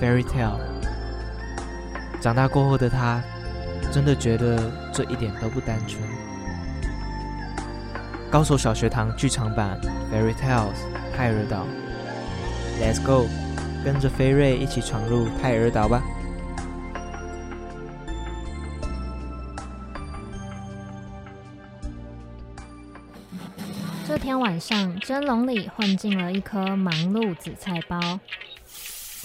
，Fairy Tale。长大过后的他，真的觉得这一点都不单纯。高手小学堂剧场版《Fairy Tales》泰尔岛，Let's go，跟着菲瑞一起闯入泰尔岛吧。这天晚上，蒸笼里混进了一颗忙碌紫菜包。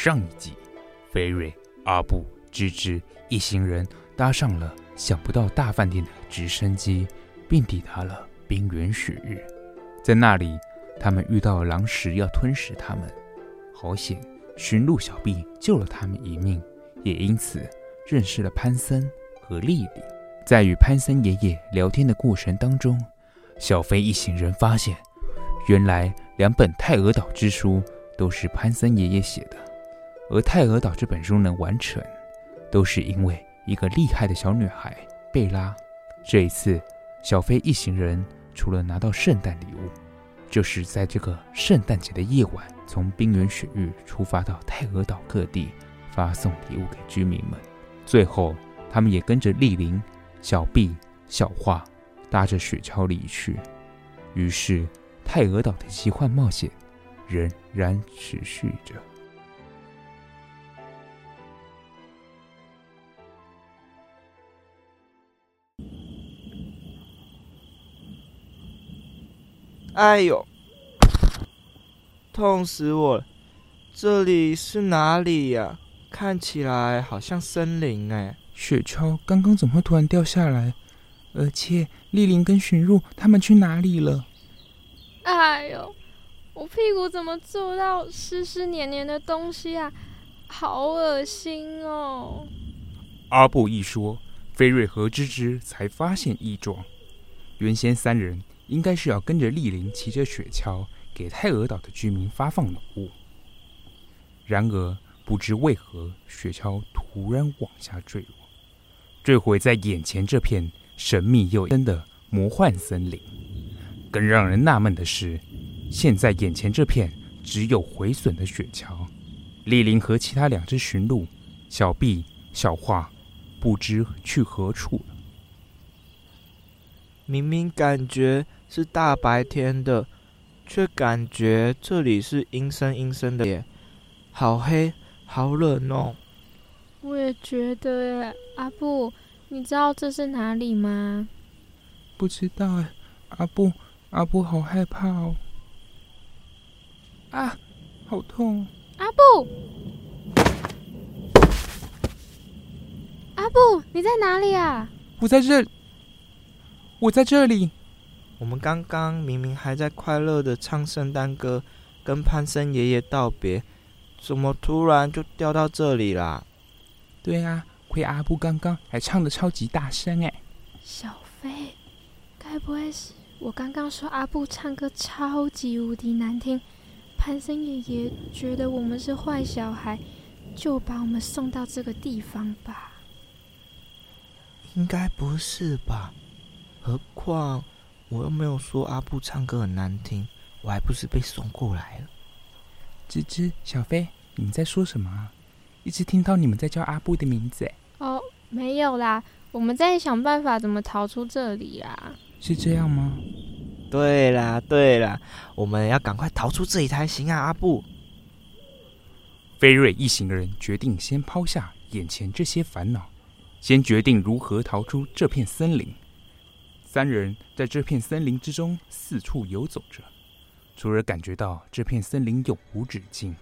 上一集，菲瑞、阿布、芝芝一行人搭上了想不到大饭店的直升机，并抵达了冰原雪域。在那里，他们遇到狼食要吞噬他们，好险，驯鹿小毕救了他们一命，也因此认识了潘森和丽丽。在与潘森爷爷聊天的过程当中，小飞一行人发现，原来两本泰俄岛之书都是潘森爷爷写的。而泰尔岛这本书能完成，都是因为一个厉害的小女孩贝拉。这一次，小飞一行人除了拿到圣诞礼物，就是在这个圣诞节的夜晚，从冰原雪域出发到泰尔岛各地，发送礼物给居民们。最后，他们也跟着丽玲、小毕、小画，搭着雪橇离去。于是，泰尔岛的奇幻冒险仍然持续着。哎呦，痛死我了！这里是哪里呀？看起来好像森林哎。雪橇刚刚怎么会突然掉下来？而且丽玲跟寻鹿他们去哪里了？哎呦，我屁股怎么坐到湿湿黏黏的东西啊？好恶心哦！阿布一说，菲瑞和芝芝才发现异状。原先三人。应该是要跟着丽玲骑着雪橇给泰俄岛的居民发放礼物。然而，不知为何，雪橇突然往下坠落，坠毁在眼前这片神秘又深的魔幻森林。更让人纳闷的是，现在眼前这片只有毁损的雪橇，丽玲和其他两只驯鹿小毕、小画不知去何处了。明明感觉。是大白天的，却感觉这里是阴森阴森的耶，好黑，好冷哦。我也觉得耶，阿布，你知道这是哪里吗？不知道哎，阿布，阿布好害怕哦。啊，好痛！阿布，阿布，你在哪里啊？我在这，我在这里。我们刚刚明明还在快乐的唱圣诞歌，跟潘森爷爷道别，怎么突然就掉到这里啦？对啊，亏阿布刚刚还唱的超级大声哎！小飞，该不会是我刚刚说阿布唱歌超级无敌难听，潘森爷爷觉得我们是坏小孩，就把我们送到这个地方吧？应该不是吧？何况我又没有说阿布唱歌很难听，我还不是被送过来了。吱吱，小飞，你们在说什么啊？一直听到你们在叫阿布的名字。哦，没有啦，我们在想办法怎么逃出这里啊。是这样吗？对啦，对啦，我们要赶快逃出这里才行啊！阿布，菲瑞一行人决定先抛下眼前这些烦恼，先决定如何逃出这片森林。三人在这片森林之中四处游走着，除了感觉到这片森林永无止境，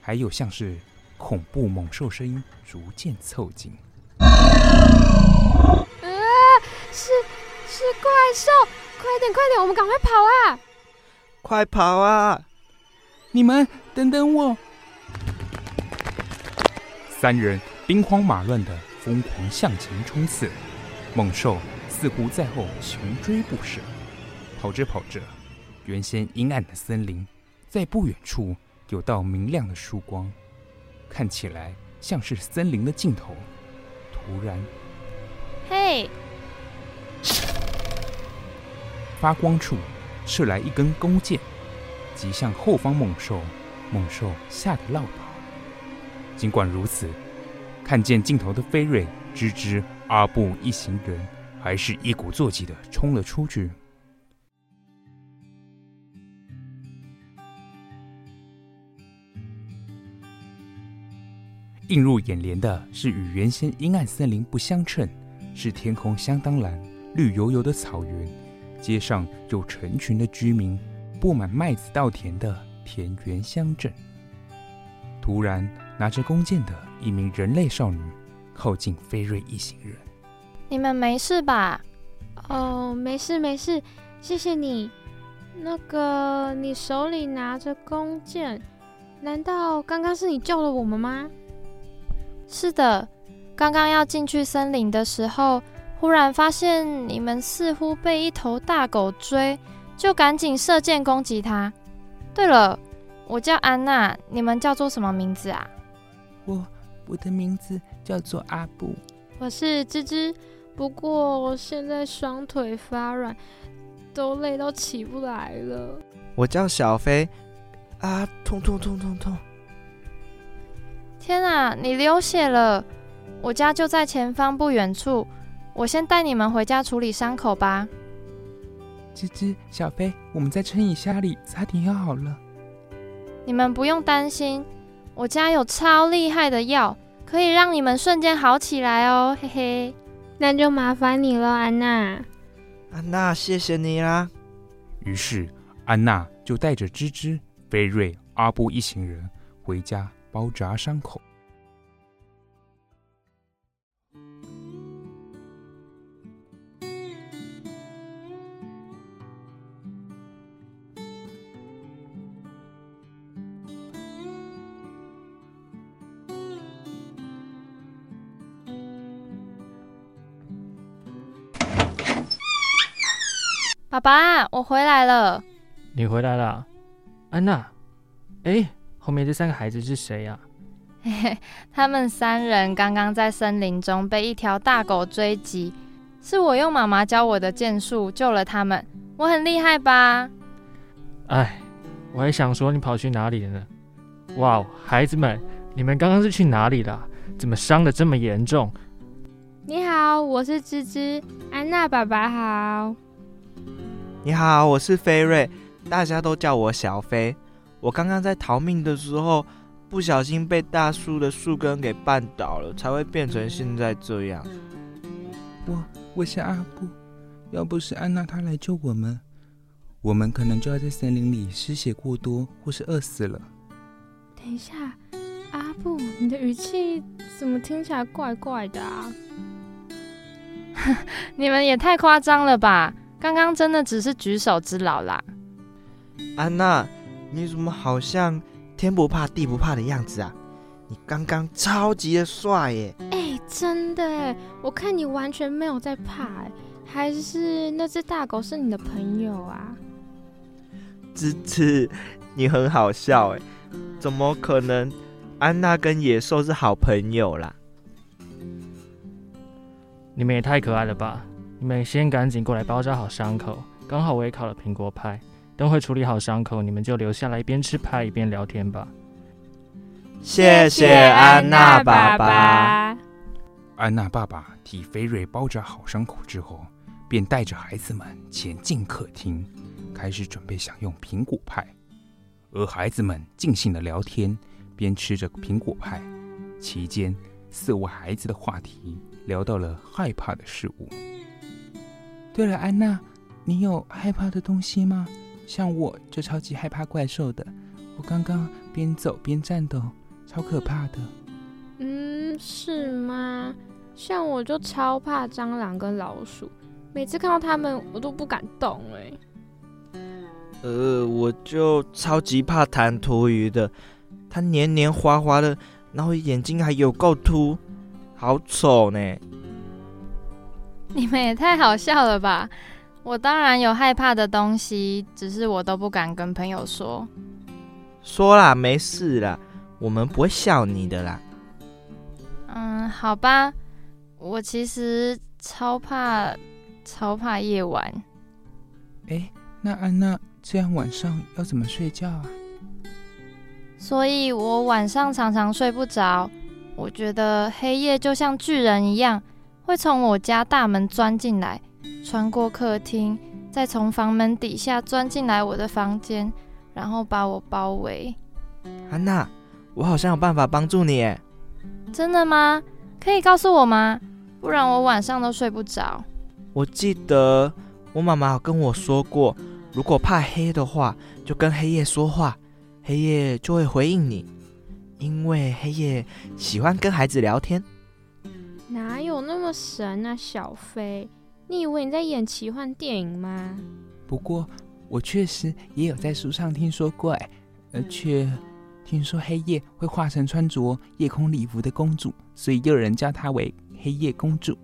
还有像是恐怖猛兽声音逐渐凑近。啊！是是怪兽！快点快点，我们赶快跑啊！快跑啊！你们等等我！三人兵荒马乱的疯狂向前冲刺，猛兽。似乎在后穷追不舍，跑着跑着，原先阴暗的森林，在不远处有道明亮的曙光，看起来像是森林的尽头。突然，嘿！发光处射来一根弓箭，击向后方猛兽，猛兽吓得落跑。尽管如此，看见尽头的菲瑞、吱吱、阿布一行人。还是一鼓作气的冲了出去。映入眼帘的是与原先阴暗森林不相称，是天空相当蓝、绿油油的草原，街上有成群的居民，布满麦子稻田的田园乡镇。突然，拿着弓箭的一名人类少女靠近菲瑞一行人。你们没事吧？哦，没事没事，谢谢你。那个，你手里拿着弓箭，难道刚刚是你救了我们吗？是的，刚刚要进去森林的时候，忽然发现你们似乎被一头大狗追，就赶紧射箭攻击它。对了，我叫安娜，你们叫做什么名字啊？我，我的名字叫做阿布。我是吱吱。不过我现在双腿发软，都累到起不来了。我叫小飞，啊，痛痛痛痛痛！天啊，你流血了！我家就在前方不远处，我先带你们回家处理伤口吧。吱吱，小飞，我们在撑一下里，擦点药好了。你们不用担心，我家有超厉害的药，可以让你们瞬间好起来哦，嘿嘿。那就麻烦你了，安娜。安娜，谢谢你啦。于是，安娜就带着芝芝、菲瑞、阿布一行人回家包扎伤口。爸爸，我回来了。你回来了，安娜。哎，后面这三个孩子是谁呀？嘿嘿，他们三人刚刚在森林中被一条大狗追击，是我用妈妈教我的剑术救了他们。我很厉害吧？哎，我还想说你跑去哪里了呢？哇，孩子们，你们刚刚是去哪里了？怎么伤的这么严重？你好，我是芝芝，安娜爸爸好。你好，我是菲瑞，大家都叫我小飞。我刚刚在逃命的时候，不小心被大树的树根给绊倒了，才会变成现在这样。我我是阿布，要不是安娜她来救我们，我们可能就要在森林里失血过多，或是饿死了。等一下，阿布，你的语气怎么听起来怪怪的啊？你们也太夸张了吧！刚刚真的只是举手之劳啦。安娜，你怎么好像天不怕地不怕的样子啊？你刚刚超级的帅耶！哎，真的哎，我看你完全没有在怕哎，还是那只大狗是你的朋友啊？芝芝，你很好笑哎，怎么可能？安娜跟野兽是好朋友啦。你们也太可爱了吧！你们先赶紧过来包扎好伤口，刚好我也烤了苹果派。等会处理好伤口，你们就留下来一边吃派一边聊天吧。谢谢安娜爸爸。安娜爸爸替菲瑞包扎好伤口之后，便带着孩子们前进客厅，开始准备享用苹果派。而孩子们尽兴的聊天，边吃着苹果派，期间四位孩子的话题聊到了害怕的事物。对了，安娜，你有害怕的东西吗？像我就超级害怕怪兽的，我刚刚边走边颤抖，超可怕的。嗯，是吗？像我就超怕蟑螂跟老鼠，每次看到它们我都不敢动哎。呃，我就超级怕弹涂鱼的，它黏黏滑滑的，然后眼睛还有够凸，好丑呢。你们也太好笑了吧！我当然有害怕的东西，只是我都不敢跟朋友说。说啦，没事啦，我们不会笑你的啦。嗯，好吧，我其实超怕，超怕夜晚。哎，那安娜，这样晚上要怎么睡觉啊？所以我晚上常常睡不着。我觉得黑夜就像巨人一样，会从我家大门钻进来。穿过客厅，再从房门底下钻进来我的房间，然后把我包围。安娜，我好像有办法帮助你耶。真的吗？可以告诉我吗？不然我晚上都睡不着。我记得我妈妈有跟我说过，如果怕黑的话，就跟黑夜说话，黑夜就会回应你，因为黑夜喜欢跟孩子聊天。哪有那么神啊，小飞？你以为你在演奇幻电影吗？不过我确实也有在书上听说过，哎，而且听说黑夜会化成穿着夜空礼服的公主，所以又有人叫她为黑夜公主。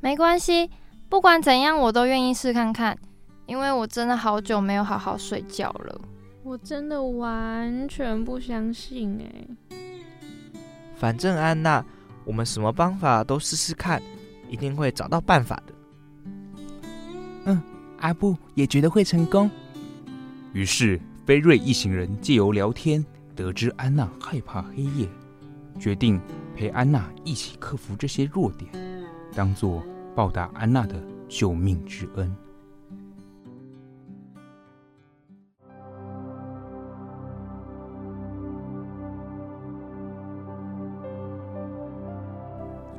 没关系，不管怎样，我都愿意试看看，因为我真的好久没有好好睡觉了。我真的完全不相信，哎。反正安娜，我们什么方法都试试看。一定会找到办法的。嗯，阿布也觉得会成功。于是，菲瑞一行人借由聊天得知安娜害怕黑夜，决定陪安娜一起克服这些弱点，当做报答安娜的救命之恩。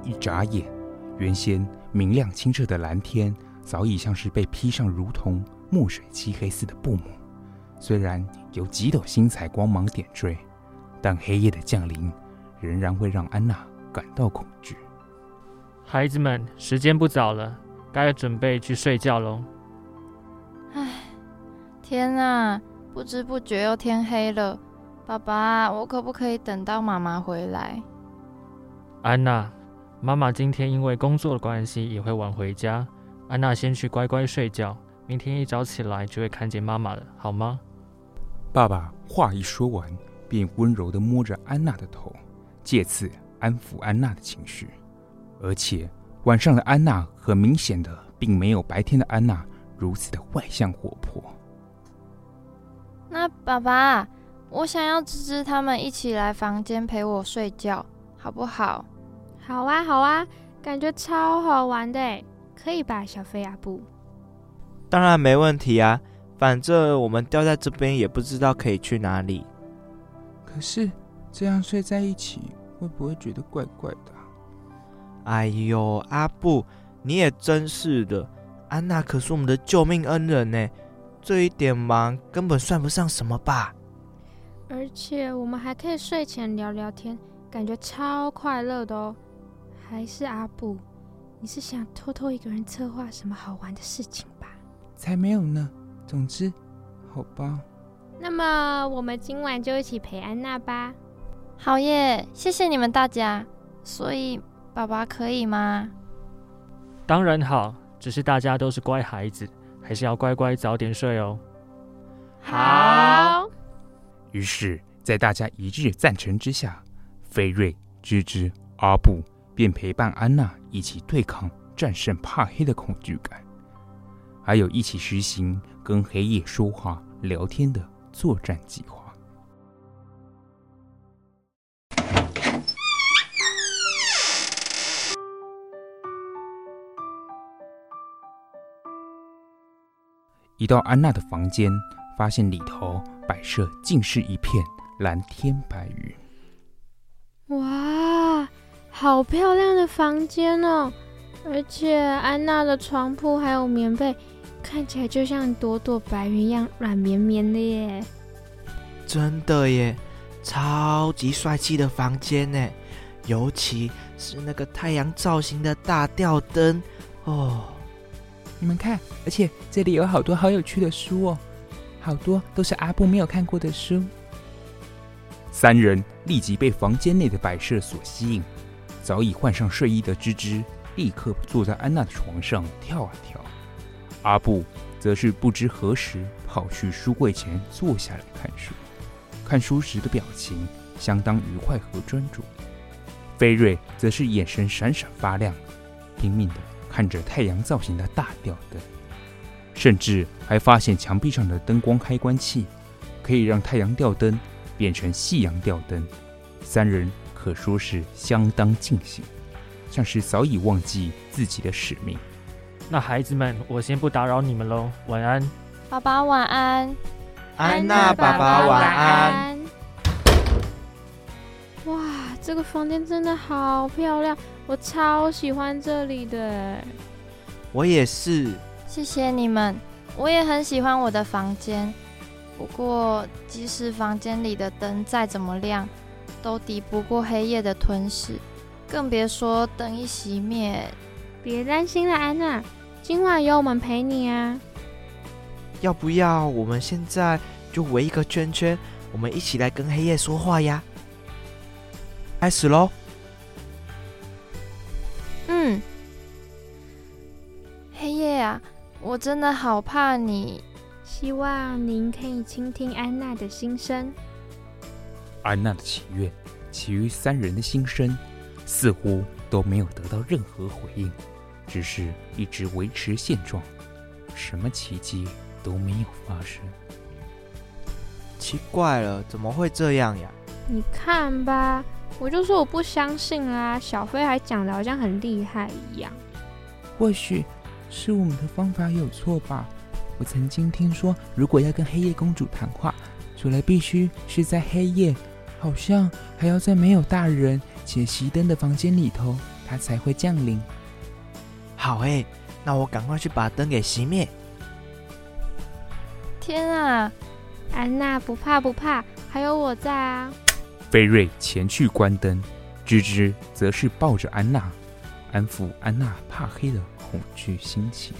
一眨眼。原先明亮清澈的蓝天，早已像是被披上如同墨水漆黑似的布幕。虽然有几朵星彩光芒点缀，但黑夜的降临仍然会让安娜感到恐惧。孩子们，时间不早了，该准备去睡觉喽。唉，天哪，不知不觉又天黑了。爸爸，我可不可以等到妈妈回来？安娜。妈妈今天因为工作的关系也会晚回家，安娜先去乖乖睡觉，明天一早起来就会看见妈妈了，好吗？爸爸话一说完，便温柔的摸着安娜的头，借此安抚安娜的情绪。而且晚上的安娜很明显的并没有白天的安娜如此的外向活泼。那爸爸，我想要芝芝他们一起来房间陪我睡觉，好不好？好啊，好啊，感觉超好玩的，可以吧，小飞阿布？当然没问题啊，反正我们掉在这边也不知道可以去哪里。可是这样睡在一起，会不会觉得怪怪的？哎呦，阿布，你也真是的，安娜可是我们的救命恩人呢，这一点忙根本算不上什么吧？而且我们还可以睡前聊聊天，感觉超快乐的哦。还是阿布，你是想偷偷一个人策划什么好玩的事情吧？才没有呢。总之，好吧。那么我们今晚就一起陪安娜吧。好耶！谢谢你们大家。所以，爸爸可以吗？当然好，只是大家都是乖孩子，还是要乖乖早点睡哦。好。于是，在大家一致赞成之下，菲瑞、芝芝、阿布便陪伴安娜一起对抗、战胜怕黑的恐惧感，还有一起实行跟黑夜说话、聊天的作战计划。一到安娜的房间，发现里头摆设尽是一片蓝天白云。哇，好漂亮的房间哦！而且安娜的床铺还有棉被，看起来就像朵朵白云一样软绵绵的耶。真的耶，超级帅气的房间呢！尤其是那个太阳造型的大吊灯哦。你们看，而且这里有好多好有趣的书哦，好多都是阿布没有看过的书。三人立即被房间内的摆设所吸引，早已换上睡衣的芝芝立刻坐在安娜的床上跳啊跳，阿布则是不知何时跑去书柜前坐下来看书，看书时的表情相当愉快和专注。菲瑞则是眼神闪闪发亮，拼命的。看着太阳造型的大吊灯，甚至还发现墙壁上的灯光开关器可以让太阳吊灯变成夕阳吊灯。三人可说是相当尽兴，像是早已忘记自己的使命。那孩子们，我先不打扰你们喽，晚安。爸爸晚安。安娜爸爸晚安。哇，这个房间真的好漂亮。我超喜欢这里的，我也是。谢谢你们，我也很喜欢我的房间。不过，即使房间里的灯再怎么亮，都抵不过黑夜的吞噬，更别说灯一熄灭。别担心了，安娜，今晚有我们陪你啊。要不要我们现在就围一个圈圈，我们一起来跟黑夜说话呀？开始喽！嗯，黑夜啊，我真的好怕你。希望您可以倾听安娜的心声。安娜的祈愿，其余三人的心声似乎都没有得到任何回应，只是一直维持现状，什么奇迹都没有发生。奇怪了，怎么会这样呀？你看吧。我就说我不相信啦，小飞还讲的好像很厉害一样。或许是我们的方法有错吧。我曾经听说，如果要跟黑夜公主谈话，除了必须是在黑夜，好像还要在没有大人且熄灯的房间里头，它才会降临。好诶，那我赶快去把灯给熄灭。天啊，安娜不怕不怕，还有我在啊。菲瑞前去关灯，芝芝则是抱着安娜，安抚安娜怕黑的恐惧心情。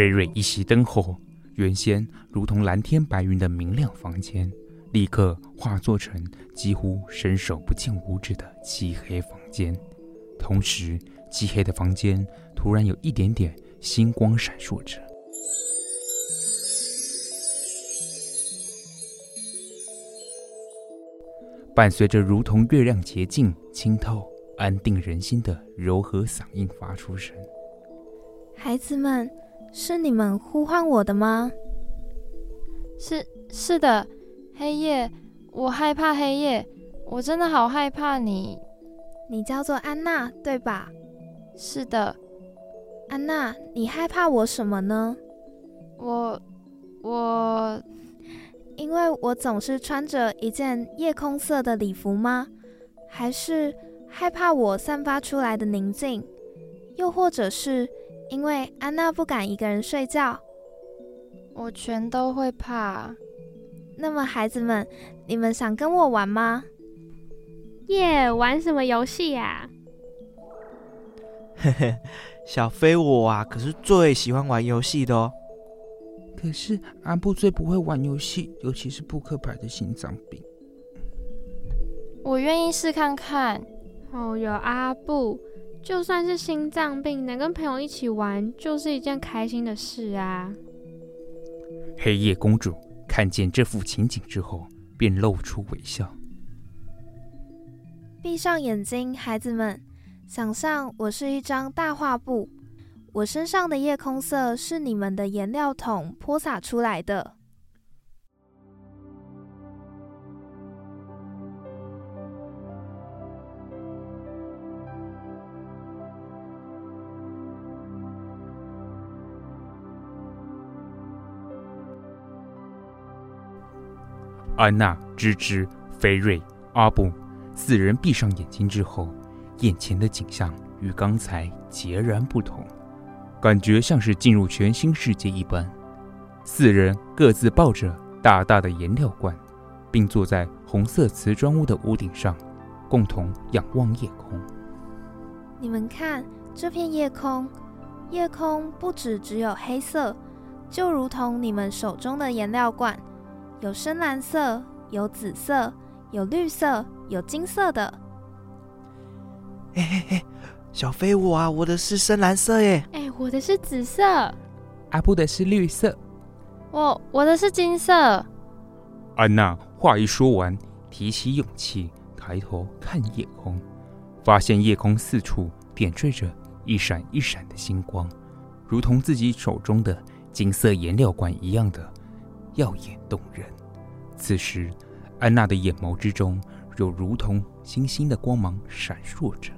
瑞瑞一熄灯后，原先如同蓝天白云的明亮房间。立刻化作成几乎伸手不见五指的漆黑房间，同时漆黑的房间突然有一点点星光闪烁着。伴随着如同月亮洁净、清透、安定人心的柔和嗓音发出声：“孩子们，是你们呼唤我的吗？”“是，是的。”黑夜，我害怕黑夜，我真的好害怕你。你叫做安娜，对吧？是的，安娜，你害怕我什么呢？我，我，因为我总是穿着一件夜空色的礼服吗？还是害怕我散发出来的宁静？又或者是因为安娜不敢一个人睡觉？我全都会怕。那么孩子们，你们想跟我玩吗？耶，yeah, 玩什么游戏呀？嘿嘿，小飞我啊，可是最喜欢玩游戏的哦。可是阿布最不会玩游戏，尤其是扑克牌的心脏病。我愿意试看看。哦，有阿布，就算是心脏病，能跟朋友一起玩，就是一件开心的事啊。黑夜公主看见这幅情景之后，便露出微笑。闭上眼睛，孩子们，想象我是一张大画布。我身上的夜空色是你们的颜料桶泼洒出来的。安娜、芝芝、菲瑞、阿布四人闭上眼睛之后，眼前的景象与刚才截然不同。感觉像是进入全新世界一般。四人各自抱着大大的颜料罐，并坐在红色瓷砖屋的屋顶上，共同仰望夜空。你们看这片夜空，夜空不止只有黑色，就如同你们手中的颜料罐，有深蓝色，有紫色，有绿色，有金色的。嘿嘿嘿。小飞我啊，我的是深蓝色耶！哎，我的是紫色。阿布的是绿色。我我的是金色。安娜话一说完，提起勇气，抬头看夜空，发现夜空四处点缀着一闪一闪的星光，如同自己手中的金色颜料管一样的耀眼动人。此时，安娜的眼眸之中有如同星星的光芒闪烁着。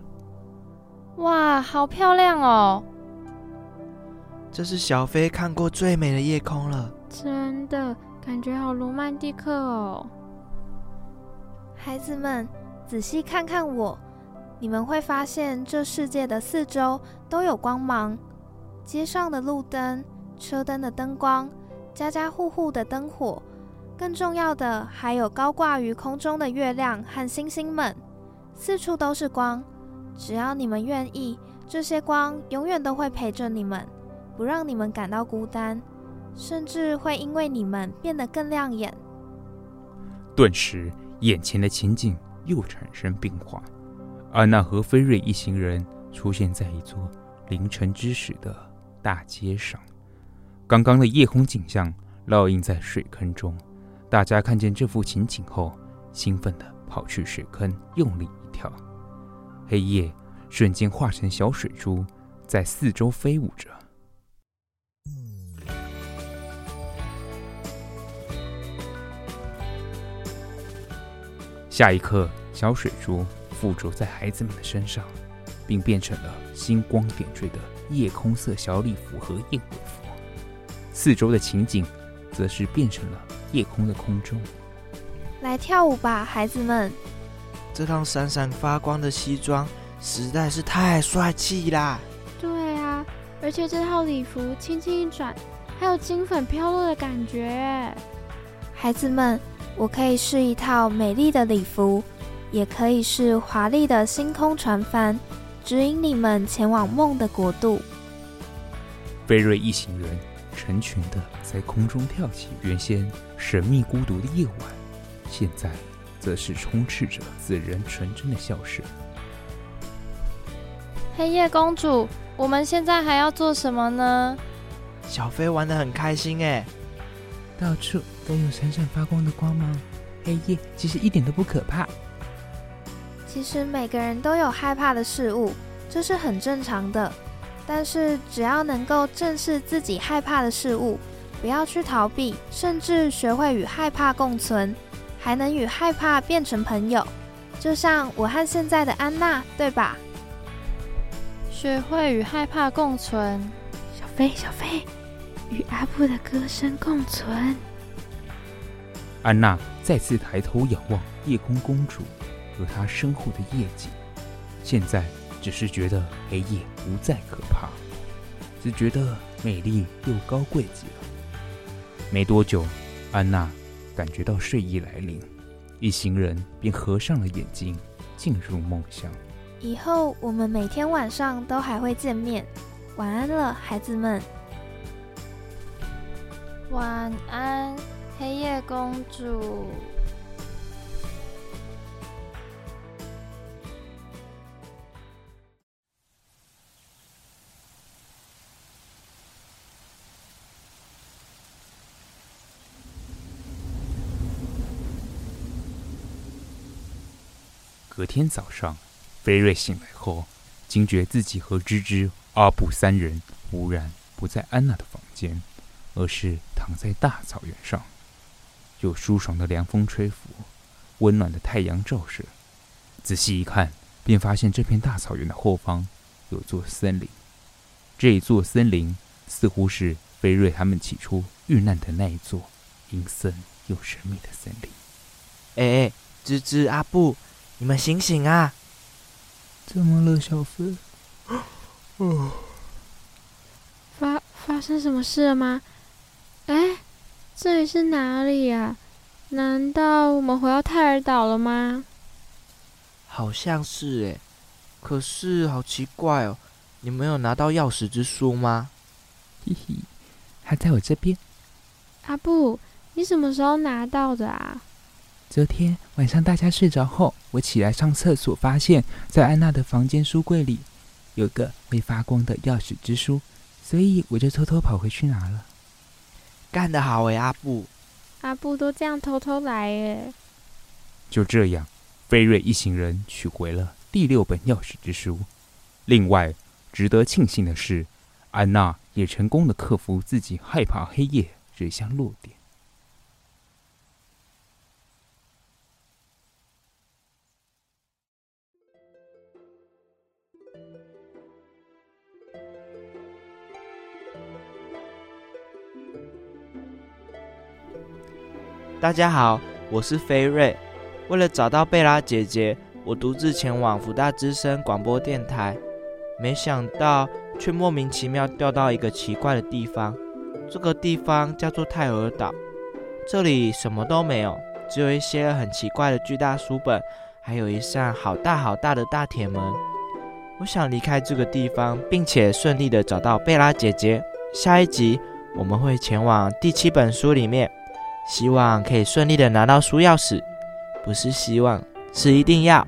哇，好漂亮哦！这是小飞看过最美的夜空了，真的感觉好罗曼蒂克哦。孩子们，仔细看看我，你们会发现这世界的四周都有光芒，街上的路灯、车灯的灯光、家家户户的灯火，更重要的还有高挂于空中的月亮和星星们，四处都是光。只要你们愿意，这些光永远都会陪着你们，不让你们感到孤单，甚至会因为你们变得更亮眼。顿时，眼前的情景又产生变化。安娜和菲瑞一行人出现在一座凌晨之时的大街上，刚刚的夜空景象烙印在水坑中。大家看见这幅情景后，兴奋地跑去水坑，用力一跳。黑夜瞬间化成小水珠，在四周飞舞着。下一刻，小水珠附着在孩子们的身上，并变成了星光点缀的夜空色小礼服和燕尾服。四周的情景，则是变成了夜空的空中。来跳舞吧，孩子们！这套闪闪发光的西装实在是太帅气啦！对啊，而且这套礼服轻轻一转，还有金粉飘落的感觉。孩子们，我可以是一套美丽的礼服，也可以是华丽的星空船帆，指引你们前往梦的国度。菲瑞一行人成群的在空中跳起原先神秘孤独的夜晚，现在。则是充斥着自然纯真的笑声。黑夜公主，我们现在还要做什么呢？小飞玩的很开心哎，到处都有闪闪发光的光芒，黑夜其实一点都不可怕。其实每个人都有害怕的事物，这是很正常的。但是只要能够正视自己害怕的事物，不要去逃避，甚至学会与害怕共存。还能与害怕变成朋友，就像我和现在的安娜，对吧？学会与害怕共存，小飞，小飞，与阿布的歌声共存。安娜再次抬头仰望夜空公主和她身后的夜景，现在只是觉得黑夜不再可怕，只觉得美丽又高贵极了。没多久，安娜感觉到睡意来临，一行人便合上了眼睛，进入梦乡。以后我们每天晚上都还会见面。晚安了，孩子们。晚安，黑夜公主。隔天早上，菲瑞醒来后，惊觉自己和芝芝、阿布三人忽然不在安娜的房间，而是躺在大草原上，有舒爽的凉风吹拂，温暖的太阳照射。仔细一看，便发现这片大草原的后方有座森林。这一座森林似乎是菲瑞他们起初遇难的那一座阴森又神秘的森林。哎哎，芝芝、阿布。你们醒醒啊！怎么了，小飞？哦，发发生什么事了吗？哎，这里是哪里呀？难道我们回到泰尔岛了吗？好像是哎，可是好奇怪哦，你没有拿到钥匙之书吗？嘿嘿，还在我这边。阿布，你什么时候拿到的啊？昨天晚上大家睡着后，我起来上厕所，发现，在安娜的房间书柜里有个会发光的钥匙之书，所以我就偷偷跑回去拿了。干得好诶，阿布！阿布都这样偷偷来诶。就这样，菲瑞一行人取回了第六本钥匙之书。另外，值得庆幸的是，安娜也成功的克服自己害怕黑夜这项弱点。大家好，我是菲瑞。为了找到贝拉姐姐，我独自前往福大之声广播电台，没想到却莫名其妙掉到一个奇怪的地方。这个地方叫做泰尔岛，这里什么都没有，只有一些很奇怪的巨大书本，还有一扇好大好大的大铁门。我想离开这个地方，并且顺利的找到贝拉姐姐。下一集我们会前往第七本书里面。希望可以顺利的拿到书钥匙，不是希望，是一定要。